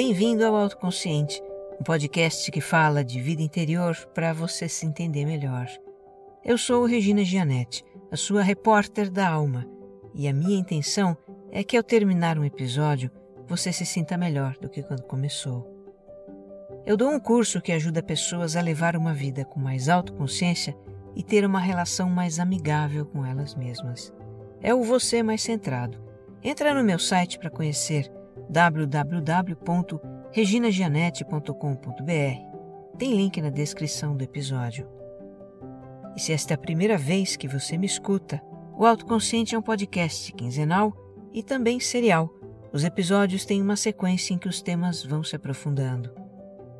bem-vindo ao Autoconsciente, um podcast que fala de vida interior para você se entender melhor. Eu sou Regina Gianetti, a sua repórter da alma, e a minha intenção é que ao terminar um episódio você se sinta melhor do que quando começou. Eu dou um curso que ajuda pessoas a levar uma vida com mais autoconsciência e ter uma relação mais amigável com elas mesmas. É o Você Mais Centrado. Entra no meu site para conhecer www.reginagianete.com.br. Tem link na descrição do episódio. E se esta é a primeira vez que você me escuta, o Autoconsciente é um podcast quinzenal e também serial. Os episódios têm uma sequência em que os temas vão se aprofundando.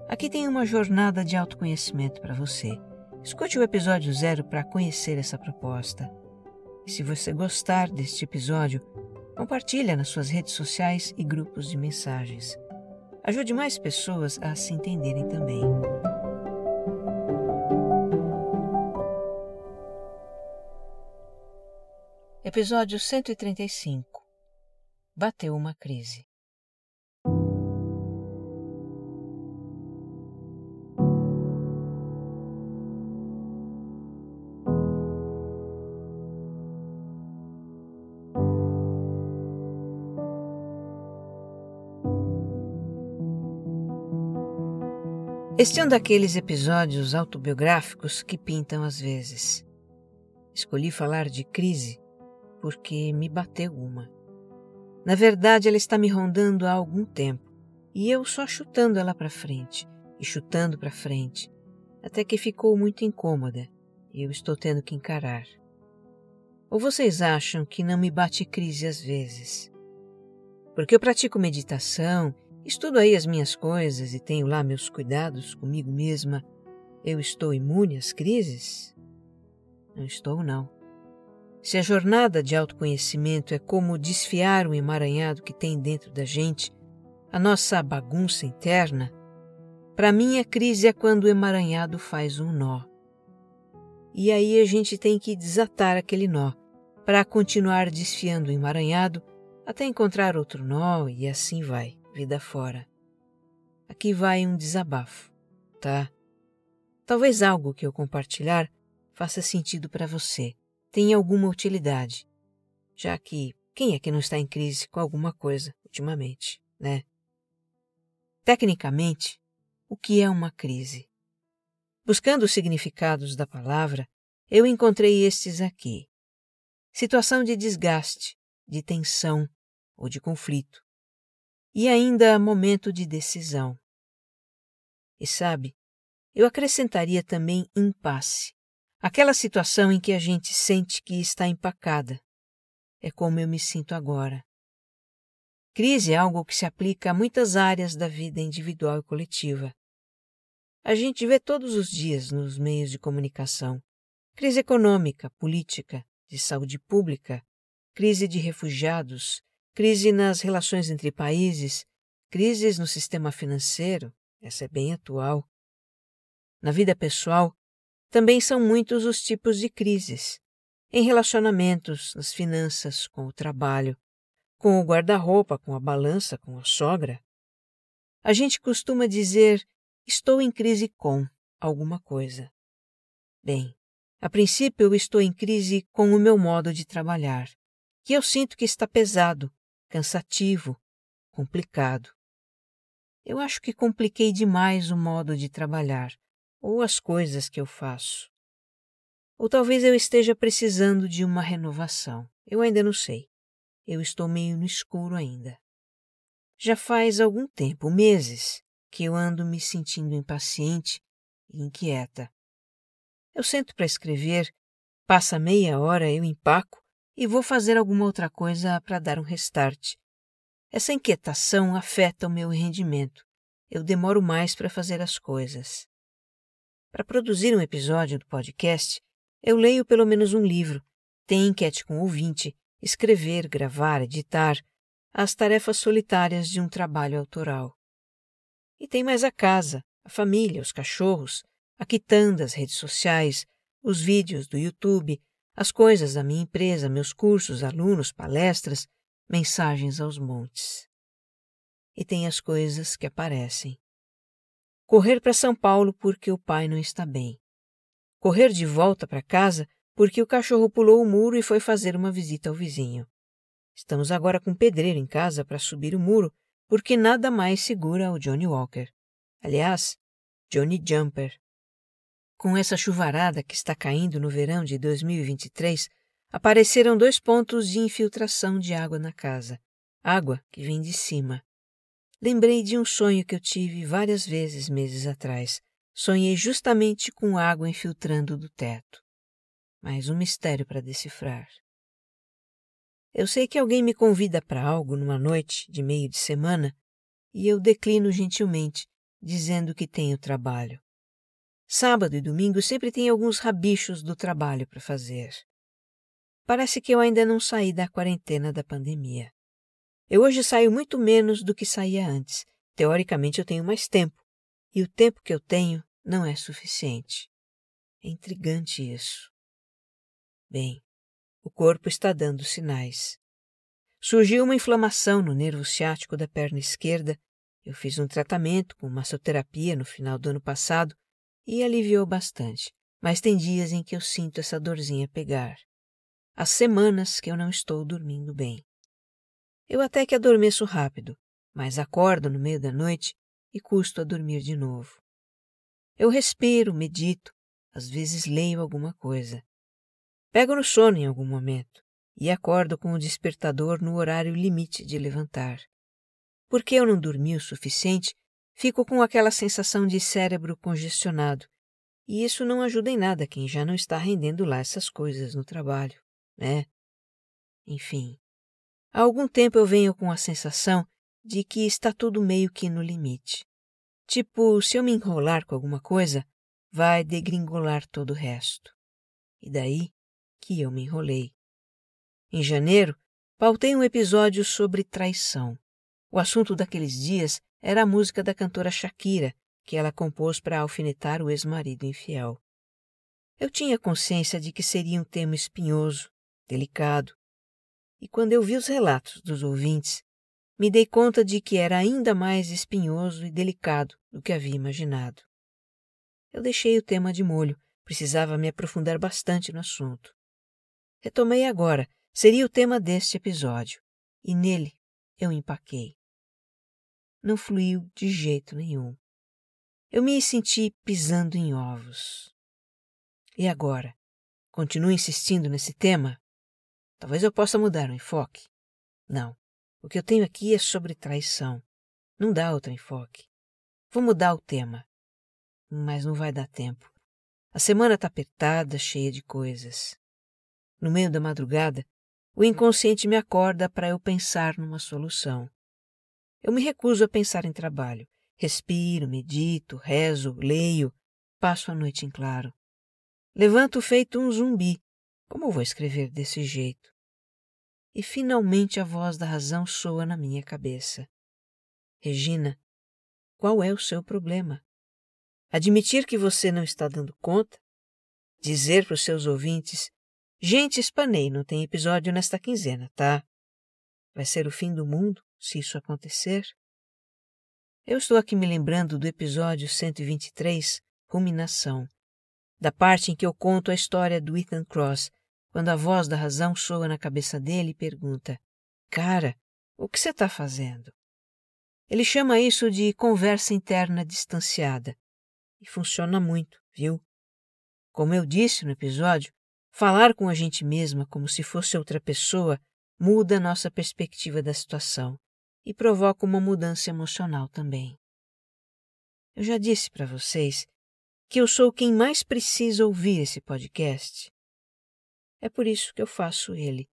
Aqui tem uma jornada de autoconhecimento para você. Escute o episódio zero para conhecer essa proposta. E se você gostar deste episódio, Compartilha nas suas redes sociais e grupos de mensagens. Ajude mais pessoas a se entenderem também. Episódio 135 Bateu uma crise. Este é um daqueles episódios autobiográficos que pintam às vezes. Escolhi falar de crise porque me bateu uma. Na verdade, ela está me rondando há algum tempo e eu só chutando ela para frente e chutando para frente, até que ficou muito incômoda e eu estou tendo que encarar. Ou vocês acham que não me bate crise às vezes? Porque eu pratico meditação Estudo aí as minhas coisas e tenho lá meus cuidados comigo mesma. Eu estou imune às crises? Não estou, não. Se a jornada de autoconhecimento é como desfiar o emaranhado que tem dentro da gente, a nossa bagunça interna, para mim a crise é quando o emaranhado faz um nó. E aí a gente tem que desatar aquele nó para continuar desfiando o emaranhado até encontrar outro nó e assim vai vida fora. Aqui vai um desabafo, tá? Talvez algo que eu compartilhar faça sentido para você, tenha alguma utilidade, já que quem é que não está em crise com alguma coisa ultimamente, né? Tecnicamente, o que é uma crise? Buscando os significados da palavra, eu encontrei estes aqui: situação de desgaste, de tensão ou de conflito, e ainda momento de decisão. E sabe, eu acrescentaria também impasse, aquela situação em que a gente sente que está empacada. É como eu me sinto agora. Crise é algo que se aplica a muitas áreas da vida individual e coletiva. A gente vê todos os dias nos meios de comunicação crise econômica, política, de saúde pública, crise de refugiados, crise nas relações entre países, crises no sistema financeiro, essa é bem atual. Na vida pessoal, também são muitos os tipos de crises. Em relacionamentos, nas finanças, com o trabalho, com o guarda-roupa, com a balança, com a sogra. A gente costuma dizer: estou em crise com alguma coisa. Bem, a princípio eu estou em crise com o meu modo de trabalhar, que eu sinto que está pesado cansativo, complicado. Eu acho que compliquei demais o modo de trabalhar ou as coisas que eu faço. Ou talvez eu esteja precisando de uma renovação. Eu ainda não sei. Eu estou meio no escuro ainda. Já faz algum tempo, meses, que eu ando me sentindo impaciente e inquieta. Eu sento para escrever, passa meia hora, eu empaco e vou fazer alguma outra coisa para dar um restart. Essa inquietação afeta o meu rendimento. Eu demoro mais para fazer as coisas. Para produzir um episódio do podcast, eu leio pelo menos um livro, tenho enquete com o ouvinte, escrever, gravar, editar, as tarefas solitárias de um trabalho autoral. E tem mais a casa, a família, os cachorros, a quitanda, as redes sociais, os vídeos do YouTube, as coisas da minha empresa, meus cursos, alunos, palestras, mensagens aos montes. e tem as coisas que aparecem. Correr para São Paulo porque o pai não está bem. Correr de volta para casa porque o cachorro pulou o muro e foi fazer uma visita ao vizinho. Estamos agora com um pedreiro em casa para subir o muro porque nada mais segura o Johnny Walker. Aliás, Johnny Jumper. Com essa chuvarada que está caindo no verão de 2023, apareceram dois pontos de infiltração de água na casa. Água que vem de cima. Lembrei de um sonho que eu tive várias vezes meses atrás. Sonhei justamente com água infiltrando do teto. Mais um mistério para decifrar. Eu sei que alguém me convida para algo numa noite de meio de semana e eu declino gentilmente, dizendo que tenho trabalho. Sábado e domingo sempre tem alguns rabichos do trabalho para fazer. Parece que eu ainda não saí da quarentena da pandemia. Eu hoje saio muito menos do que saía antes. Teoricamente eu tenho mais tempo. E o tempo que eu tenho não é suficiente. É intrigante isso. Bem, o corpo está dando sinais. Surgiu uma inflamação no nervo ciático da perna esquerda. Eu fiz um tratamento com massoterapia no final do ano passado e aliviou bastante, mas tem dias em que eu sinto essa dorzinha pegar. Há semanas que eu não estou dormindo bem. Eu até que adormeço rápido, mas acordo no meio da noite e custo a dormir de novo. Eu respiro, medito, às vezes leio alguma coisa. Pego no sono em algum momento e acordo com o despertador no horário limite de levantar. Porque eu não dormi o suficiente, Fico com aquela sensação de cérebro congestionado, e isso não ajuda em nada quem já não está rendendo lá essas coisas no trabalho, né? Enfim, há algum tempo eu venho com a sensação de que está tudo meio que no limite. Tipo, se eu me enrolar com alguma coisa, vai degringolar todo o resto. E daí que eu me enrolei. Em janeiro, pautei um episódio sobre traição. O assunto daqueles dias era a música da cantora Shakira, que ela compôs para alfinetar o ex-marido infiel. Eu tinha consciência de que seria um tema espinhoso, delicado, e quando eu vi os relatos dos ouvintes, me dei conta de que era ainda mais espinhoso e delicado do que havia imaginado. Eu deixei o tema de molho, precisava me aprofundar bastante no assunto. Retomei agora, seria o tema deste episódio, e nele eu empaquei não fluiu de jeito nenhum. Eu me senti pisando em ovos. E agora? Continuo insistindo nesse tema? Talvez eu possa mudar o enfoque. Não. O que eu tenho aqui é sobre traição. Não dá outro enfoque. Vou mudar o tema. Mas não vai dar tempo. A semana está apertada, cheia de coisas. No meio da madrugada, o inconsciente me acorda para eu pensar numa solução. Eu me recuso a pensar em trabalho. Respiro, medito, rezo, leio, passo a noite em claro. Levanto feito um zumbi. Como vou escrever desse jeito? E finalmente a voz da razão soa na minha cabeça. Regina, qual é o seu problema? Admitir que você não está dando conta? Dizer para os seus ouvintes: Gente, espanei, não tem episódio nesta quinzena, tá? Vai ser o fim do mundo? Se isso acontecer? Eu estou aqui me lembrando do episódio 123, Ruminação, da parte em que eu conto a história do Ethan Cross, quando a voz da razão soa na cabeça dele e pergunta: Cara, o que você está fazendo? Ele chama isso de conversa interna distanciada. E funciona muito, viu? Como eu disse no episódio, falar com a gente mesma como se fosse outra pessoa muda a nossa perspectiva da situação e provoca uma mudança emocional também. Eu já disse para vocês que eu sou quem mais precisa ouvir esse podcast. É por isso que eu faço ele.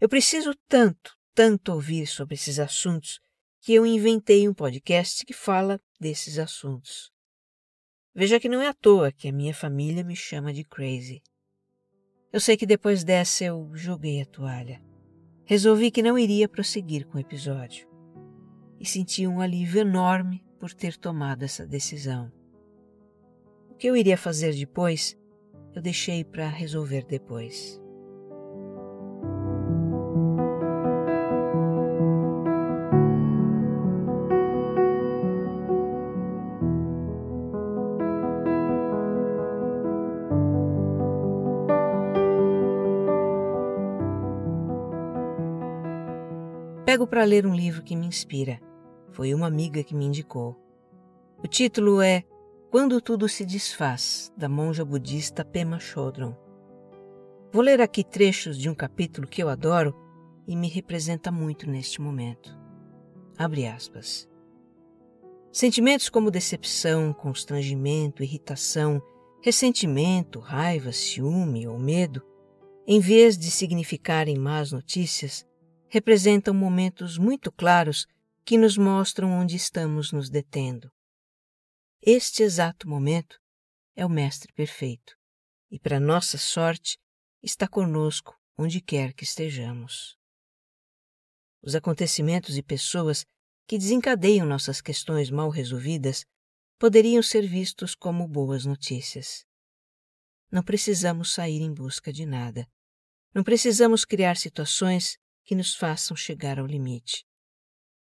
Eu preciso tanto, tanto ouvir sobre esses assuntos que eu inventei um podcast que fala desses assuntos. Veja que não é à toa que a minha família me chama de crazy. Eu sei que depois dessa eu joguei a toalha. Resolvi que não iria prosseguir com o episódio e senti um alívio enorme por ter tomado essa decisão. O que eu iria fazer depois, eu deixei para resolver depois. Pego para ler um livro que me inspira foi uma amiga que me indicou. O título é Quando Tudo Se Desfaz, da monja budista Pema Chodron. Vou ler aqui trechos de um capítulo que eu adoro e me representa muito neste momento. Abre aspas. Sentimentos como decepção, constrangimento, irritação, ressentimento, raiva, ciúme ou medo, em vez de significarem más notícias, representam momentos muito claros que nos mostram onde estamos nos detendo. Este exato momento é o Mestre Perfeito e, para nossa sorte, está conosco onde quer que estejamos. Os acontecimentos e pessoas que desencadeiam nossas questões mal resolvidas poderiam ser vistos como boas notícias. Não precisamos sair em busca de nada. Não precisamos criar situações que nos façam chegar ao limite.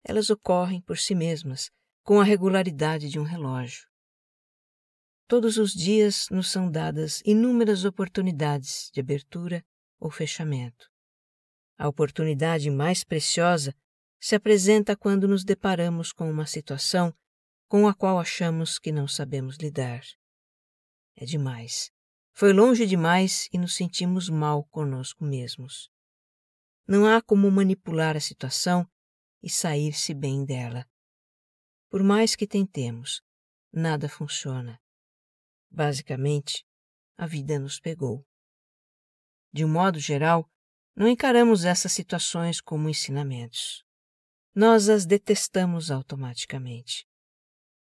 Elas ocorrem por si mesmas, com a regularidade de um relógio. Todos os dias nos são dadas inúmeras oportunidades de abertura ou fechamento. A oportunidade mais preciosa se apresenta quando nos deparamos com uma situação com a qual achamos que não sabemos lidar. É demais. Foi longe demais e nos sentimos mal conosco mesmos. Não há como manipular a situação e sair-se bem dela. Por mais que tentemos, nada funciona. Basicamente, a vida nos pegou. De um modo geral, não encaramos essas situações como ensinamentos. Nós as detestamos automaticamente.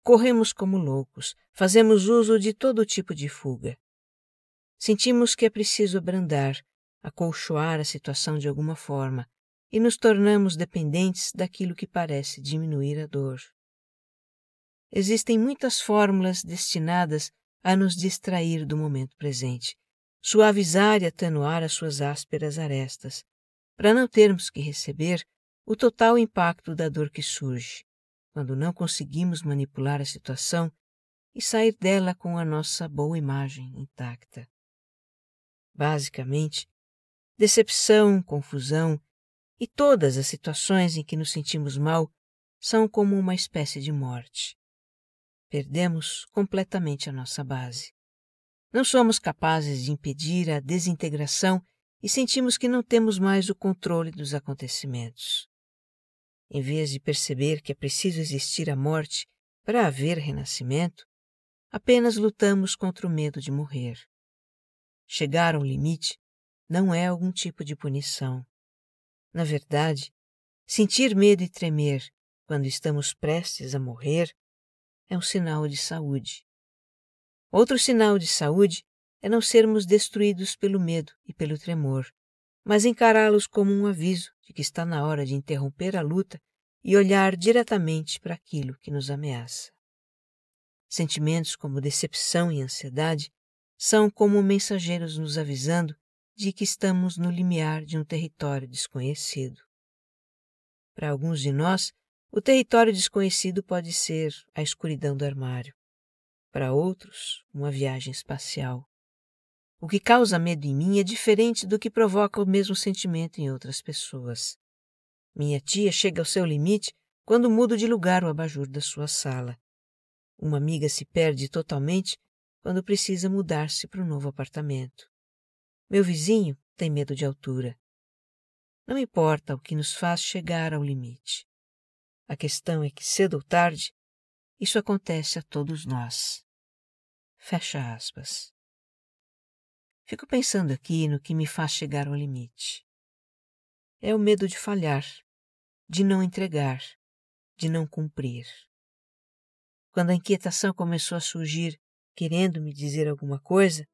Corremos como loucos, fazemos uso de todo tipo de fuga. Sentimos que é preciso abrandar, acolchoar a situação de alguma forma e nos tornamos dependentes daquilo que parece diminuir a dor. Existem muitas fórmulas destinadas a nos distrair do momento presente, suavizar e atenuar as suas ásperas arestas, para não termos que receber o total impacto da dor que surge quando não conseguimos manipular a situação e sair dela com a nossa boa imagem intacta. Basicamente, decepção, confusão e todas as situações em que nos sentimos mal são como uma espécie de morte. Perdemos completamente a nossa base. Não somos capazes de impedir a desintegração e sentimos que não temos mais o controle dos acontecimentos. Em vez de perceber que é preciso existir a morte para haver renascimento, apenas lutamos contra o medo de morrer. Chegar ao limite não é algum tipo de punição. Na verdade, sentir medo e tremer quando estamos prestes a morrer é um sinal de saúde. Outro sinal de saúde é não sermos destruídos pelo medo e pelo tremor, mas encará-los como um aviso de que está na hora de interromper a luta e olhar diretamente para aquilo que nos ameaça. Sentimentos como decepção e ansiedade são como mensageiros nos avisando de que estamos no limiar de um território desconhecido. Para alguns de nós, o território desconhecido pode ser a escuridão do armário. Para outros, uma viagem espacial. O que causa medo em mim é diferente do que provoca o mesmo sentimento em outras pessoas. Minha tia chega ao seu limite quando mudo de lugar o abajur da sua sala. Uma amiga se perde totalmente quando precisa mudar-se para um novo apartamento. Meu vizinho tem medo de altura. Não importa o que nos faz chegar ao limite. A questão é que, cedo ou tarde, isso acontece a todos nós. Fecha aspas. Fico pensando aqui no que me faz chegar ao limite. É o medo de falhar, de não entregar, de não cumprir. Quando a inquietação começou a surgir, querendo me dizer alguma coisa,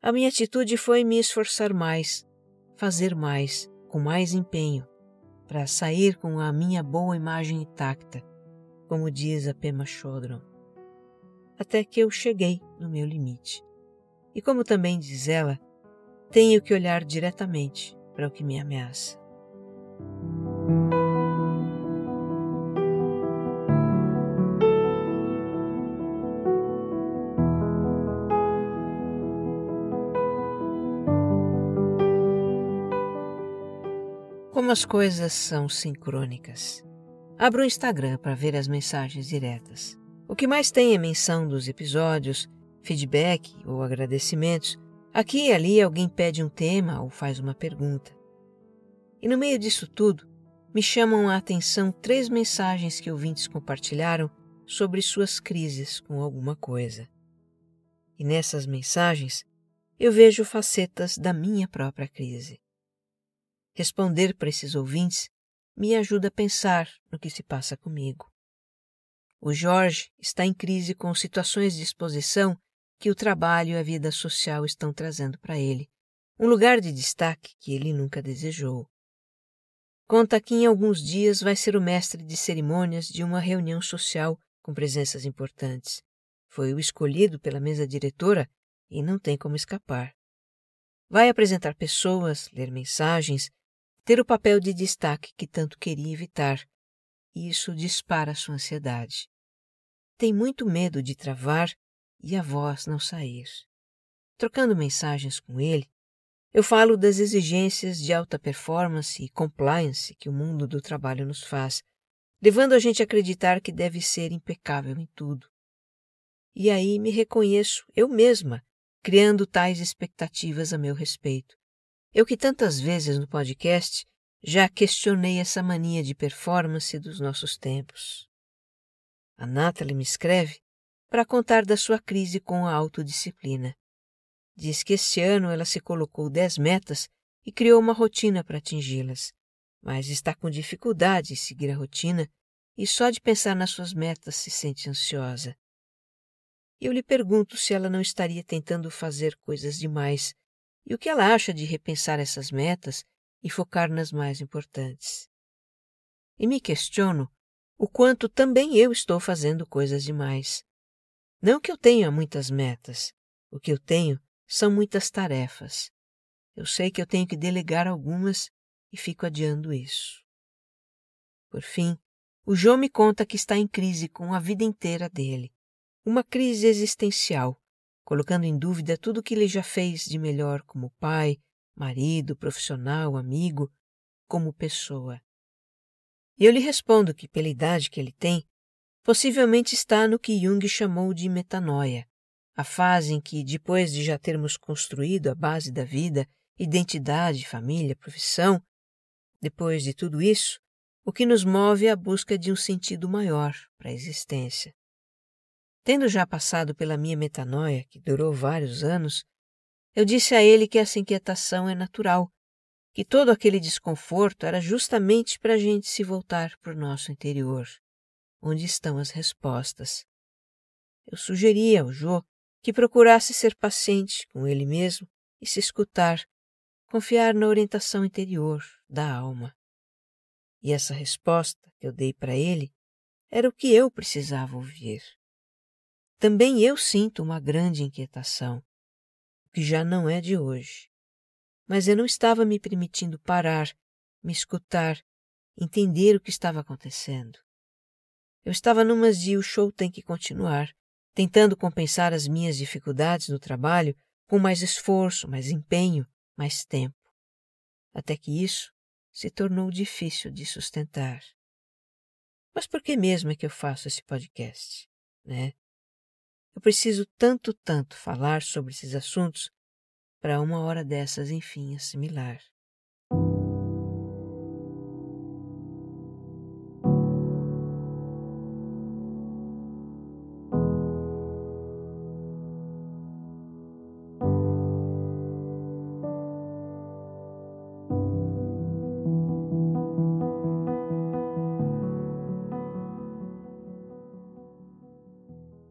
a minha atitude foi me esforçar mais, fazer mais, com mais empenho, para sair com a minha boa imagem intacta, como diz a Pema Chodron. Até que eu cheguei no meu limite. E como também diz ela, tenho que olhar diretamente para o que me ameaça. Como as coisas são sincrônicas. Abro o Instagram para ver as mensagens diretas. O que mais tem é menção dos episódios, feedback ou agradecimentos. Aqui e ali alguém pede um tema ou faz uma pergunta. E no meio disso tudo, me chamam a atenção três mensagens que ouvintes compartilharam sobre suas crises com alguma coisa. E nessas mensagens eu vejo facetas da minha própria crise. Responder para esses ouvintes me ajuda a pensar no que se passa comigo. O Jorge está em crise com situações de exposição que o trabalho e a vida social estão trazendo para ele, um lugar de destaque que ele nunca desejou. Conta que em alguns dias vai ser o mestre de cerimônias de uma reunião social com presenças importantes. Foi o escolhido pela mesa diretora e não tem como escapar. Vai apresentar pessoas, ler mensagens, ter o papel de destaque que tanto queria evitar. E isso dispara sua ansiedade. Tem muito medo de travar e a voz não sair. Trocando mensagens com ele, eu falo das exigências de alta performance e compliance que o mundo do trabalho nos faz, levando a gente a acreditar que deve ser impecável em tudo. E aí me reconheço eu mesma, criando tais expectativas a meu respeito. Eu que tantas vezes no podcast já questionei essa mania de performance dos nossos tempos. A Natalie me escreve para contar da sua crise com a autodisciplina. Diz que este ano ela se colocou dez metas e criou uma rotina para atingi-las, mas está com dificuldade em seguir a rotina e só de pensar nas suas metas se sente ansiosa. Eu lhe pergunto se ela não estaria tentando fazer coisas demais e o que ela acha de repensar essas metas e focar nas mais importantes. E me questiono o quanto também eu estou fazendo coisas demais. Não que eu tenha muitas metas, o que eu tenho são muitas tarefas. Eu sei que eu tenho que delegar algumas e fico adiando isso. Por fim, o João me conta que está em crise com a vida inteira dele. Uma crise existencial colocando em dúvida tudo o que ele já fez de melhor como pai, marido, profissional, amigo, como pessoa. E eu lhe respondo que, pela idade que ele tem, possivelmente está no que Jung chamou de metanoia, a fase em que, depois de já termos construído a base da vida, identidade, família, profissão, depois de tudo isso, o que nos move é a busca de um sentido maior para a existência. Tendo já passado pela minha metanoia, que durou vários anos, eu disse a ele que essa inquietação é natural, que todo aquele desconforto era justamente para a gente se voltar para o nosso interior, onde estão as respostas. Eu sugeria ao Jô que procurasse ser paciente com ele mesmo e se escutar, confiar na orientação interior da alma. E essa resposta que eu dei para ele era o que eu precisava ouvir. Também eu sinto uma grande inquietação, que já não é de hoje. Mas eu não estava me permitindo parar, me escutar, entender o que estava acontecendo. Eu estava numas de o show tem que continuar, tentando compensar as minhas dificuldades no trabalho com mais esforço, mais empenho, mais tempo. Até que isso se tornou difícil de sustentar. Mas por que mesmo é que eu faço esse podcast, né? Eu preciso tanto, tanto falar sobre esses assuntos para uma hora dessas, enfim, assimilar.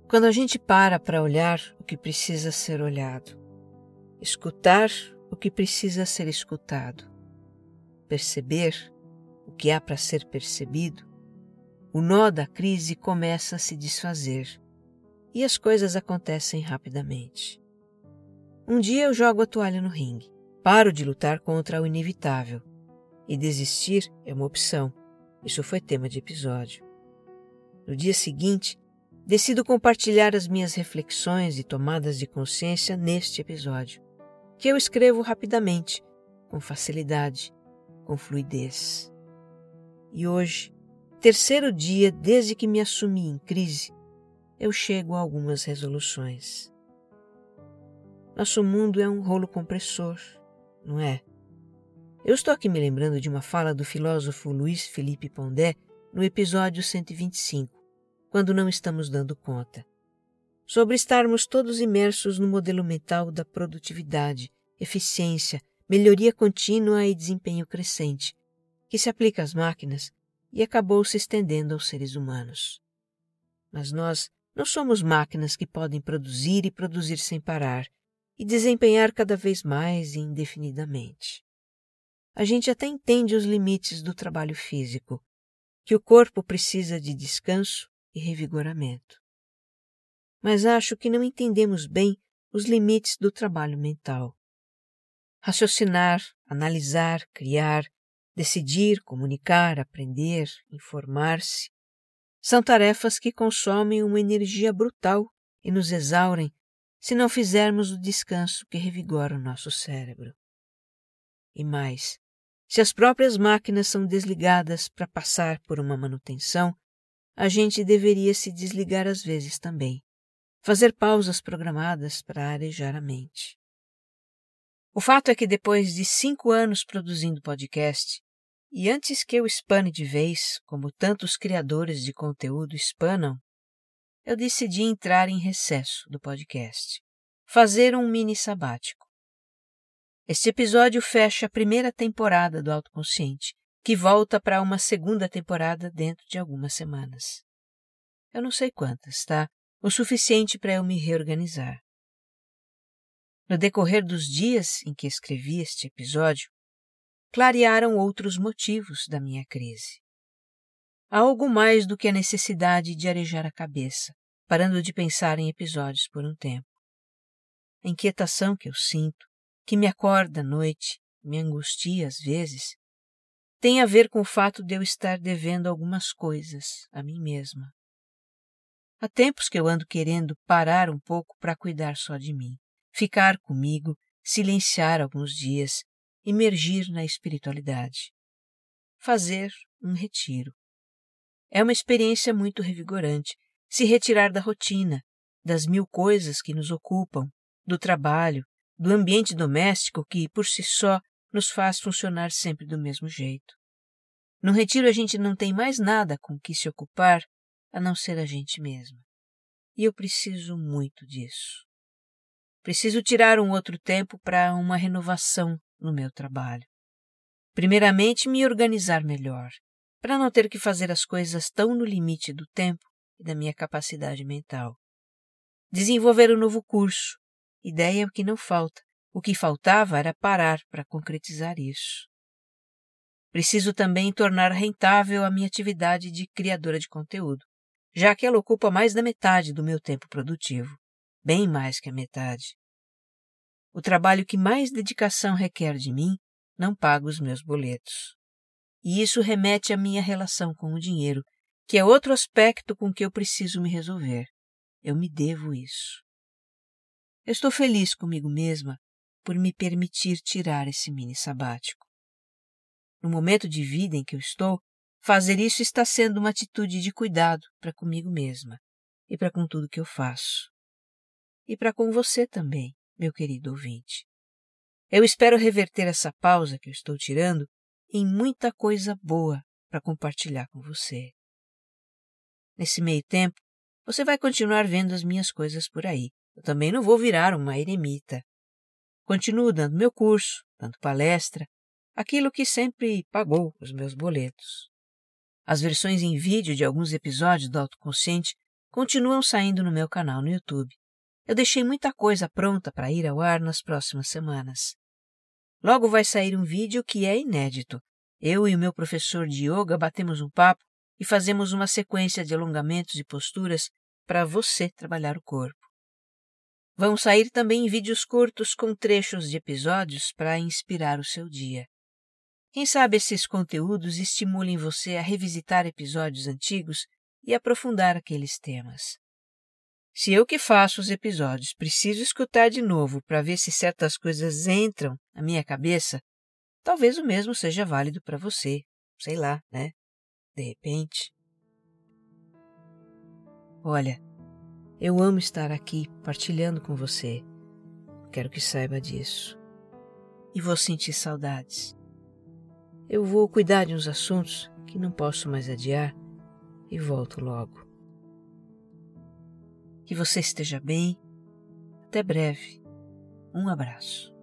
Quando a gente para para olhar o que precisa ser olhado, escutar o que precisa ser escutado, perceber o que há para ser percebido, o nó da crise começa a se desfazer e as coisas acontecem rapidamente. Um dia eu jogo a toalha no ringue, paro de lutar contra o inevitável e desistir é uma opção. Isso foi tema de episódio. No dia seguinte, decido compartilhar as minhas reflexões e tomadas de consciência neste episódio, que eu escrevo rapidamente, com facilidade, com fluidez. E hoje, terceiro dia desde que me assumi em crise, eu chego a algumas resoluções. Nosso mundo é um rolo compressor, não é? Eu estou aqui me lembrando de uma fala do filósofo Luiz Felipe Pondé no episódio 125, quando não estamos dando conta, sobre estarmos todos imersos no modelo mental da produtividade, eficiência, melhoria contínua e desempenho crescente, que se aplica às máquinas e acabou se estendendo aos seres humanos. Mas nós não somos máquinas que podem produzir e produzir sem parar e desempenhar cada vez mais e indefinidamente. A gente até entende os limites do trabalho físico, que o corpo precisa de descanso e revigoramento. Mas acho que não entendemos bem os limites do trabalho mental. Raciocinar, analisar, criar, decidir, comunicar, aprender, informar-se, são tarefas que consomem uma energia brutal e nos exaurem se não fizermos o descanso que revigora o nosso cérebro. E mais, se as próprias máquinas são desligadas para passar por uma manutenção, a gente deveria se desligar às vezes também, fazer pausas programadas para arejar a mente. O fato é que depois de cinco anos produzindo podcast, e antes que eu espane de vez, como tantos criadores de conteúdo espanam, eu decidi entrar em recesso do podcast, fazer um mini sabático. Este episódio fecha a primeira temporada do Autoconsciente, que volta para uma segunda temporada dentro de algumas semanas. Eu não sei quantas, tá? O suficiente para eu me reorganizar. No decorrer dos dias em que escrevi este episódio, clarearam outros motivos da minha crise. Há algo mais do que a necessidade de arejar a cabeça, parando de pensar em episódios por um tempo. A inquietação que eu sinto, que me acorda à noite, me angustia às vezes, tem a ver com o fato de eu estar devendo algumas coisas a mim mesma. Há tempos que eu ando querendo parar um pouco para cuidar só de mim ficar comigo, silenciar alguns dias, emergir na espiritualidade. Fazer um retiro. É uma experiência muito revigorante se retirar da rotina, das mil coisas que nos ocupam, do trabalho, do ambiente doméstico que, por si só, nos faz funcionar sempre do mesmo jeito. No retiro a gente não tem mais nada com que se ocupar a não ser a gente mesma. E eu preciso muito disso. Preciso tirar um outro tempo para uma renovação no meu trabalho. Primeiramente, me organizar melhor, para não ter que fazer as coisas tão no limite do tempo e da minha capacidade mental. Desenvolver um novo curso. Ideia é o que não falta. O que faltava era parar para concretizar isso. Preciso também tornar rentável a minha atividade de criadora de conteúdo, já que ela ocupa mais da metade do meu tempo produtivo bem mais que a metade. O trabalho que mais dedicação requer de mim não paga os meus boletos. E isso remete à minha relação com o dinheiro, que é outro aspecto com que eu preciso me resolver. Eu me devo isso. Eu estou feliz comigo mesma por me permitir tirar esse mini sabático. No momento de vida em que eu estou, fazer isso está sendo uma atitude de cuidado para comigo mesma e para com tudo que eu faço e para com você também, meu querido ouvinte. Eu espero reverter essa pausa que eu estou tirando em muita coisa boa para compartilhar com você. Nesse meio tempo, você vai continuar vendo as minhas coisas por aí. Eu também não vou virar uma eremita. Continuo dando meu curso, dando palestra, aquilo que sempre pagou os meus boletos. As versões em vídeo de alguns episódios do Autoconsciente continuam saindo no meu canal no YouTube. Eu deixei muita coisa pronta para ir ao ar nas próximas semanas. Logo vai sair um vídeo que é inédito. Eu e o meu professor de yoga batemos um papo e fazemos uma sequência de alongamentos e posturas para você trabalhar o corpo. Vão sair também vídeos curtos com trechos de episódios para inspirar o seu dia. Quem sabe esses conteúdos estimulem você a revisitar episódios antigos e aprofundar aqueles temas. Se eu que faço os episódios preciso escutar de novo para ver se certas coisas entram na minha cabeça, talvez o mesmo seja válido para você. Sei lá, né? De repente. Olha, eu amo estar aqui partilhando com você. Quero que saiba disso. E vou sentir saudades. Eu vou cuidar de uns assuntos que não posso mais adiar e volto logo. Que você esteja bem. Até breve. Um abraço.